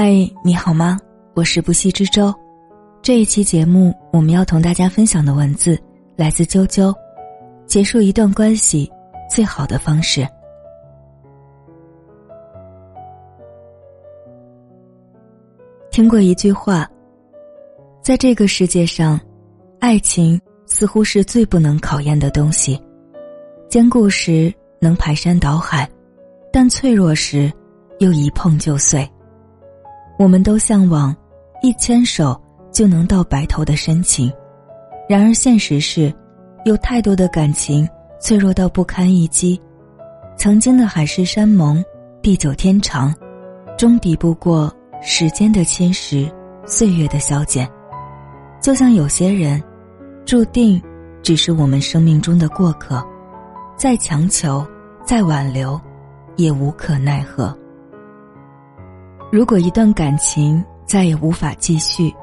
嗨，你好吗？我是不息之舟。这一期节目，我们要同大家分享的文字来自啾啾。结束一段关系，最好的方式。听过一句话，在这个世界上，爱情似乎是最不能考验的东西。坚固时能排山倒海，但脆弱时又一碰就碎。我们都向往一牵手就能到白头的深情，然而现实是，有太多的感情脆弱到不堪一击。曾经的海誓山盟、地久天长，终抵不过时间的侵蚀、岁月的消减。就像有些人，注定只是我们生命中的过客，再强求、再挽留，也无可奈何。如果一段感情再也无法继续，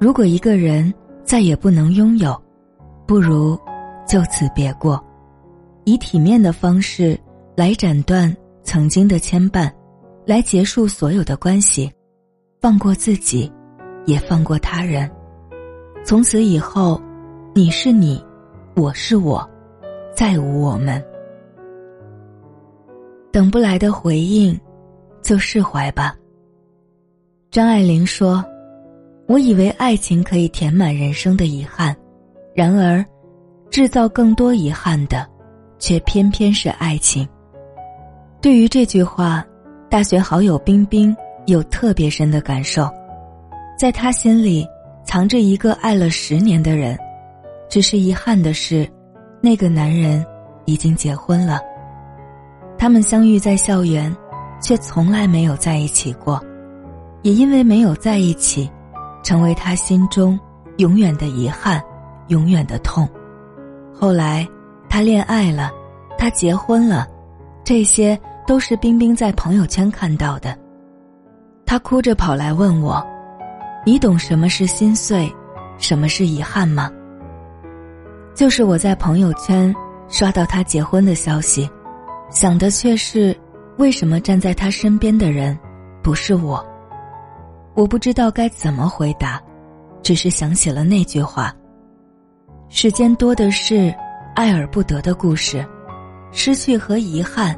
如果一个人再也不能拥有，不如就此别过，以体面的方式来斩断曾经的牵绊，来结束所有的关系，放过自己，也放过他人。从此以后，你是你，我是我，再无我们。等不来的回应，就释怀吧。张爱玲说：“我以为爱情可以填满人生的遗憾，然而，制造更多遗憾的，却偏偏是爱情。”对于这句话，大学好友冰冰有特别深的感受。在他心里，藏着一个爱了十年的人，只是遗憾的是，那个男人已经结婚了。他们相遇在校园，却从来没有在一起过。也因为没有在一起，成为他心中永远的遗憾，永远的痛。后来，他恋爱了，他结婚了，这些都是冰冰在朋友圈看到的。他哭着跑来问我：“你懂什么是心碎，什么是遗憾吗？”就是我在朋友圈刷到他结婚的消息，想的却是为什么站在他身边的人不是我。我不知道该怎么回答，只是想起了那句话：“世间多的是爱而不得的故事，失去和遗憾，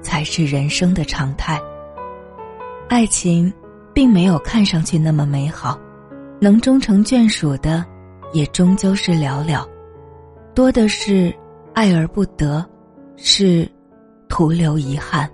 才是人生的常态。爱情，并没有看上去那么美好，能终成眷属的，也终究是寥寥，多的是爱而不得，是徒留遗憾。”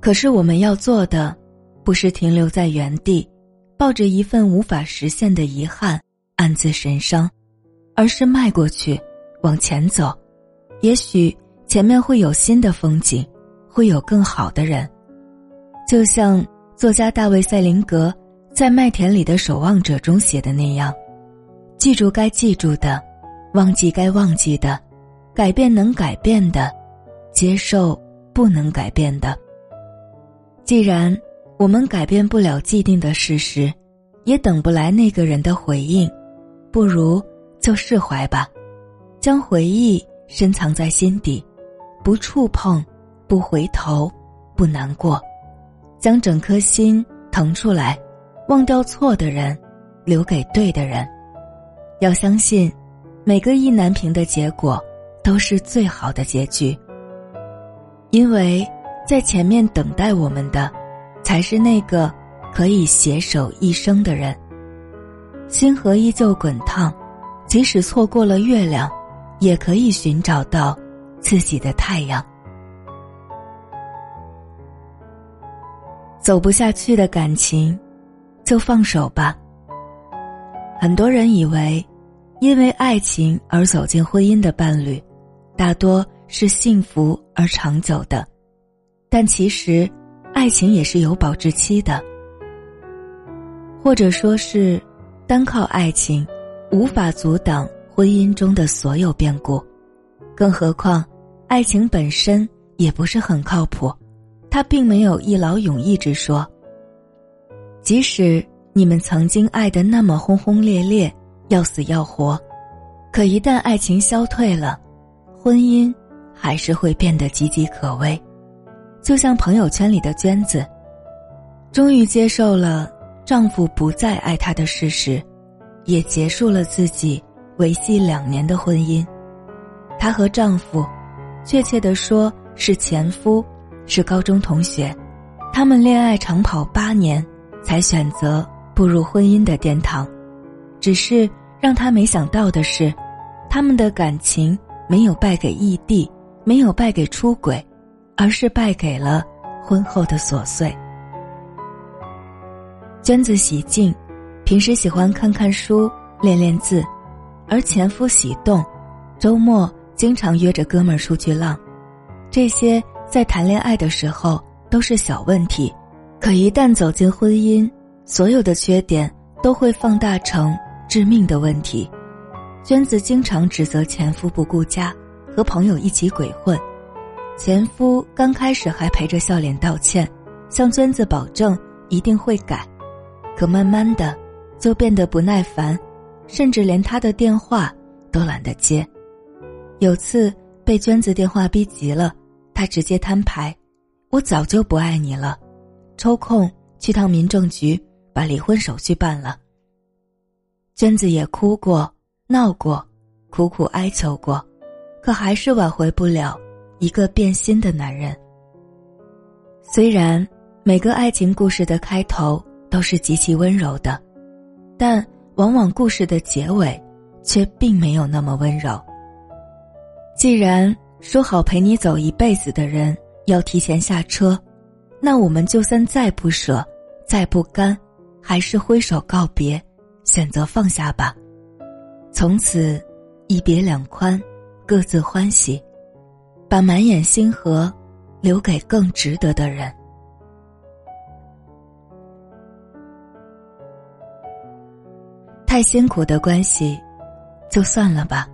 可是我们要做的，不是停留在原地，抱着一份无法实现的遗憾暗自神伤，而是迈过去，往前走。也许前面会有新的风景，会有更好的人。就像作家大卫·塞林格在《麦田里的守望者》中写的那样：“记住该记住的，忘记该忘记的，改变能改变的，接受不能改变的。”既然我们改变不了既定的事实，也等不来那个人的回应，不如就释怀吧，将回忆深藏在心底，不触碰，不回头，不难过，将整颗心腾出来，忘掉错的人，留给对的人。要相信，每个意难平的结果都是最好的结局，因为。在前面等待我们的，才是那个可以携手一生的人。星河依旧滚烫，即使错过了月亮，也可以寻找到自己的太阳。走不下去的感情，就放手吧。很多人以为，因为爱情而走进婚姻的伴侣，大多是幸福而长久的。但其实，爱情也是有保质期的，或者说是，单靠爱情，无法阻挡婚姻中的所有变故，更何况，爱情本身也不是很靠谱，它并没有一劳永逸之说。即使你们曾经爱的那么轰轰烈烈，要死要活，可一旦爱情消退了，婚姻还是会变得岌岌可危。就像朋友圈里的娟子，终于接受了丈夫不再爱她的事实，也结束了自己维系两年的婚姻。她和丈夫，确切的说是前夫，是高中同学，他们恋爱长跑八年，才选择步入婚姻的殿堂。只是让她没想到的是，他们的感情没有败给异地，没有败给出轨。而是败给了婚后的琐碎。娟子喜静，平时喜欢看看书、练练字，而前夫喜动，周末经常约着哥们儿出去浪。这些在谈恋爱的时候都是小问题，可一旦走进婚姻，所有的缺点都会放大成致命的问题。娟子经常指责前夫不顾家，和朋友一起鬼混。前夫刚开始还陪着笑脸道歉，向娟子保证一定会改，可慢慢的就变得不耐烦，甚至连他的电话都懒得接。有次被娟子电话逼急了，他直接摊牌：“我早就不爱你了，抽空去趟民政局把离婚手续办了。”娟子也哭过、闹过、苦苦哀求过，可还是挽回不了。一个变心的男人。虽然每个爱情故事的开头都是极其温柔的，但往往故事的结尾却并没有那么温柔。既然说好陪你走一辈子的人要提前下车，那我们就算再不舍、再不甘，还是挥手告别，选择放下吧。从此，一别两宽，各自欢喜。把满眼星河留给更值得的人。太辛苦的关系，就算了吧。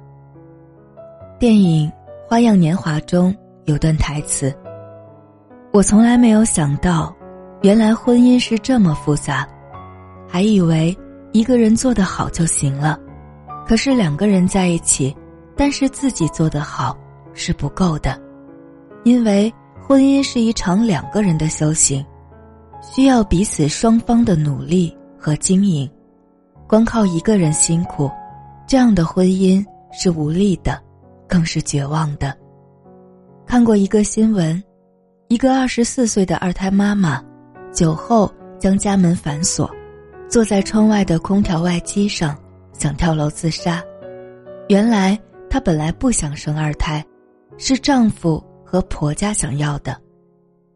电影《花样年华》中有段台词：“我从来没有想到，原来婚姻是这么复杂，还以为一个人做得好就行了。可是两个人在一起，但是自己做得好。”是不够的，因为婚姻是一场两个人的修行，需要彼此双方的努力和经营。光靠一个人辛苦，这样的婚姻是无力的，更是绝望的。看过一个新闻，一个二十四岁的二胎妈妈，酒后将家门反锁，坐在窗外的空调外机上想跳楼自杀。原来她本来不想生二胎。是丈夫和婆家想要的，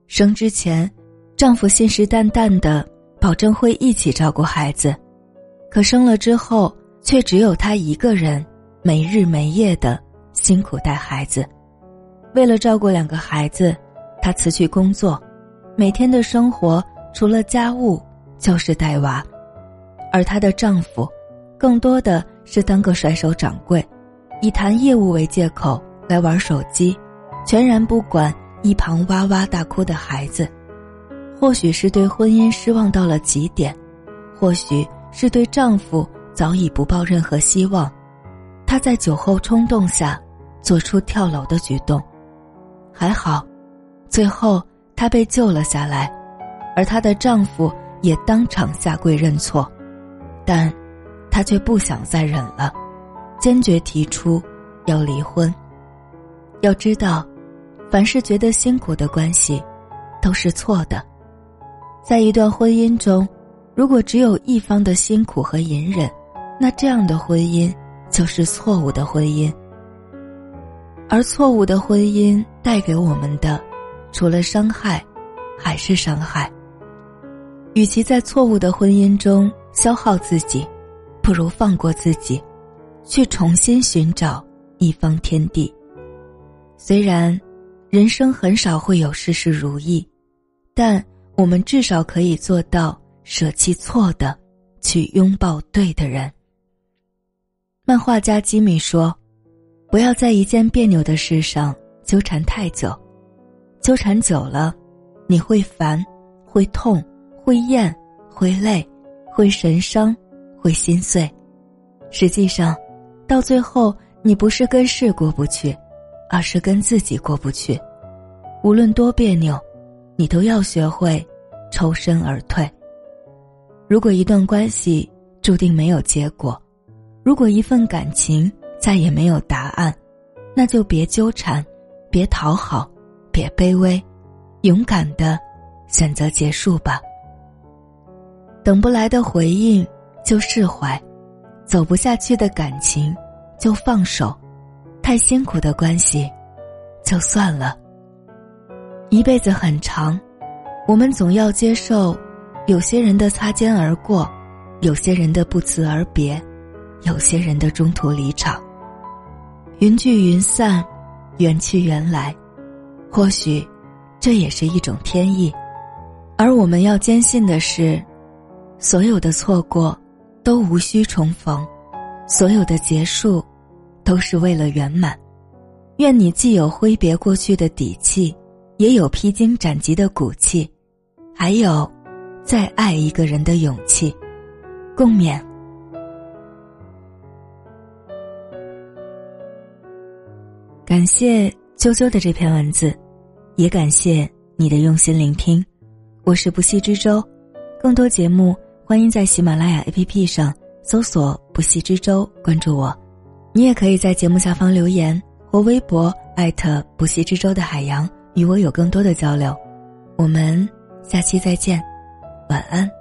生之前，丈夫信誓旦旦的保证会一起照顾孩子，可生了之后，却只有她一个人没日没夜的辛苦带孩子。为了照顾两个孩子，她辞去工作，每天的生活除了家务就是带娃，而她的丈夫，更多的是当个甩手掌柜，以谈业务为借口。来玩手机，全然不管一旁哇哇大哭的孩子。或许是对婚姻失望到了极点，或许是对丈夫早已不抱任何希望，她在酒后冲动下做出跳楼的举动。还好，最后她被救了下来，而她的丈夫也当场下跪认错，但，她却不想再忍了，坚决提出要离婚。要知道，凡是觉得辛苦的关系，都是错的。在一段婚姻中，如果只有一方的辛苦和隐忍，那这样的婚姻就是错误的婚姻。而错误的婚姻带给我们的，除了伤害，还是伤害。与其在错误的婚姻中消耗自己，不如放过自己，去重新寻找一方天地。虽然，人生很少会有事事如意，但我们至少可以做到舍弃错的，去拥抱对的人。漫画家吉米说：“不要在一件别扭的事上纠缠太久，纠缠久了，你会烦，会痛，会厌，会累，会神伤，会心碎。实际上，到最后，你不是跟事过不去。”而是跟自己过不去，无论多别扭，你都要学会抽身而退。如果一段关系注定没有结果，如果一份感情再也没有答案，那就别纠缠，别讨好，别卑微，勇敢的选择结束吧。等不来的回应就释怀，走不下去的感情就放手，太辛苦的关系就算了。一辈子很长，我们总要接受有些人的擦肩而过，有些人的不辞而别，有些人的中途离场。云聚云散，缘去缘来，或许这也是一种天意。而我们要坚信的是。所有的错过，都无需重逢；所有的结束，都是为了圆满。愿你既有挥别过去的底气，也有披荆斩棘的骨气，还有再爱一个人的勇气。共勉。感谢啾啾的这篇文字，也感谢你的用心聆听。我是不息之舟，更多节目。欢迎在喜马拉雅 APP 上搜索“不息之舟”，关注我。你也可以在节目下方留言或微博艾特“不息之舟”的海洋，与我有更多的交流。我们下期再见，晚安。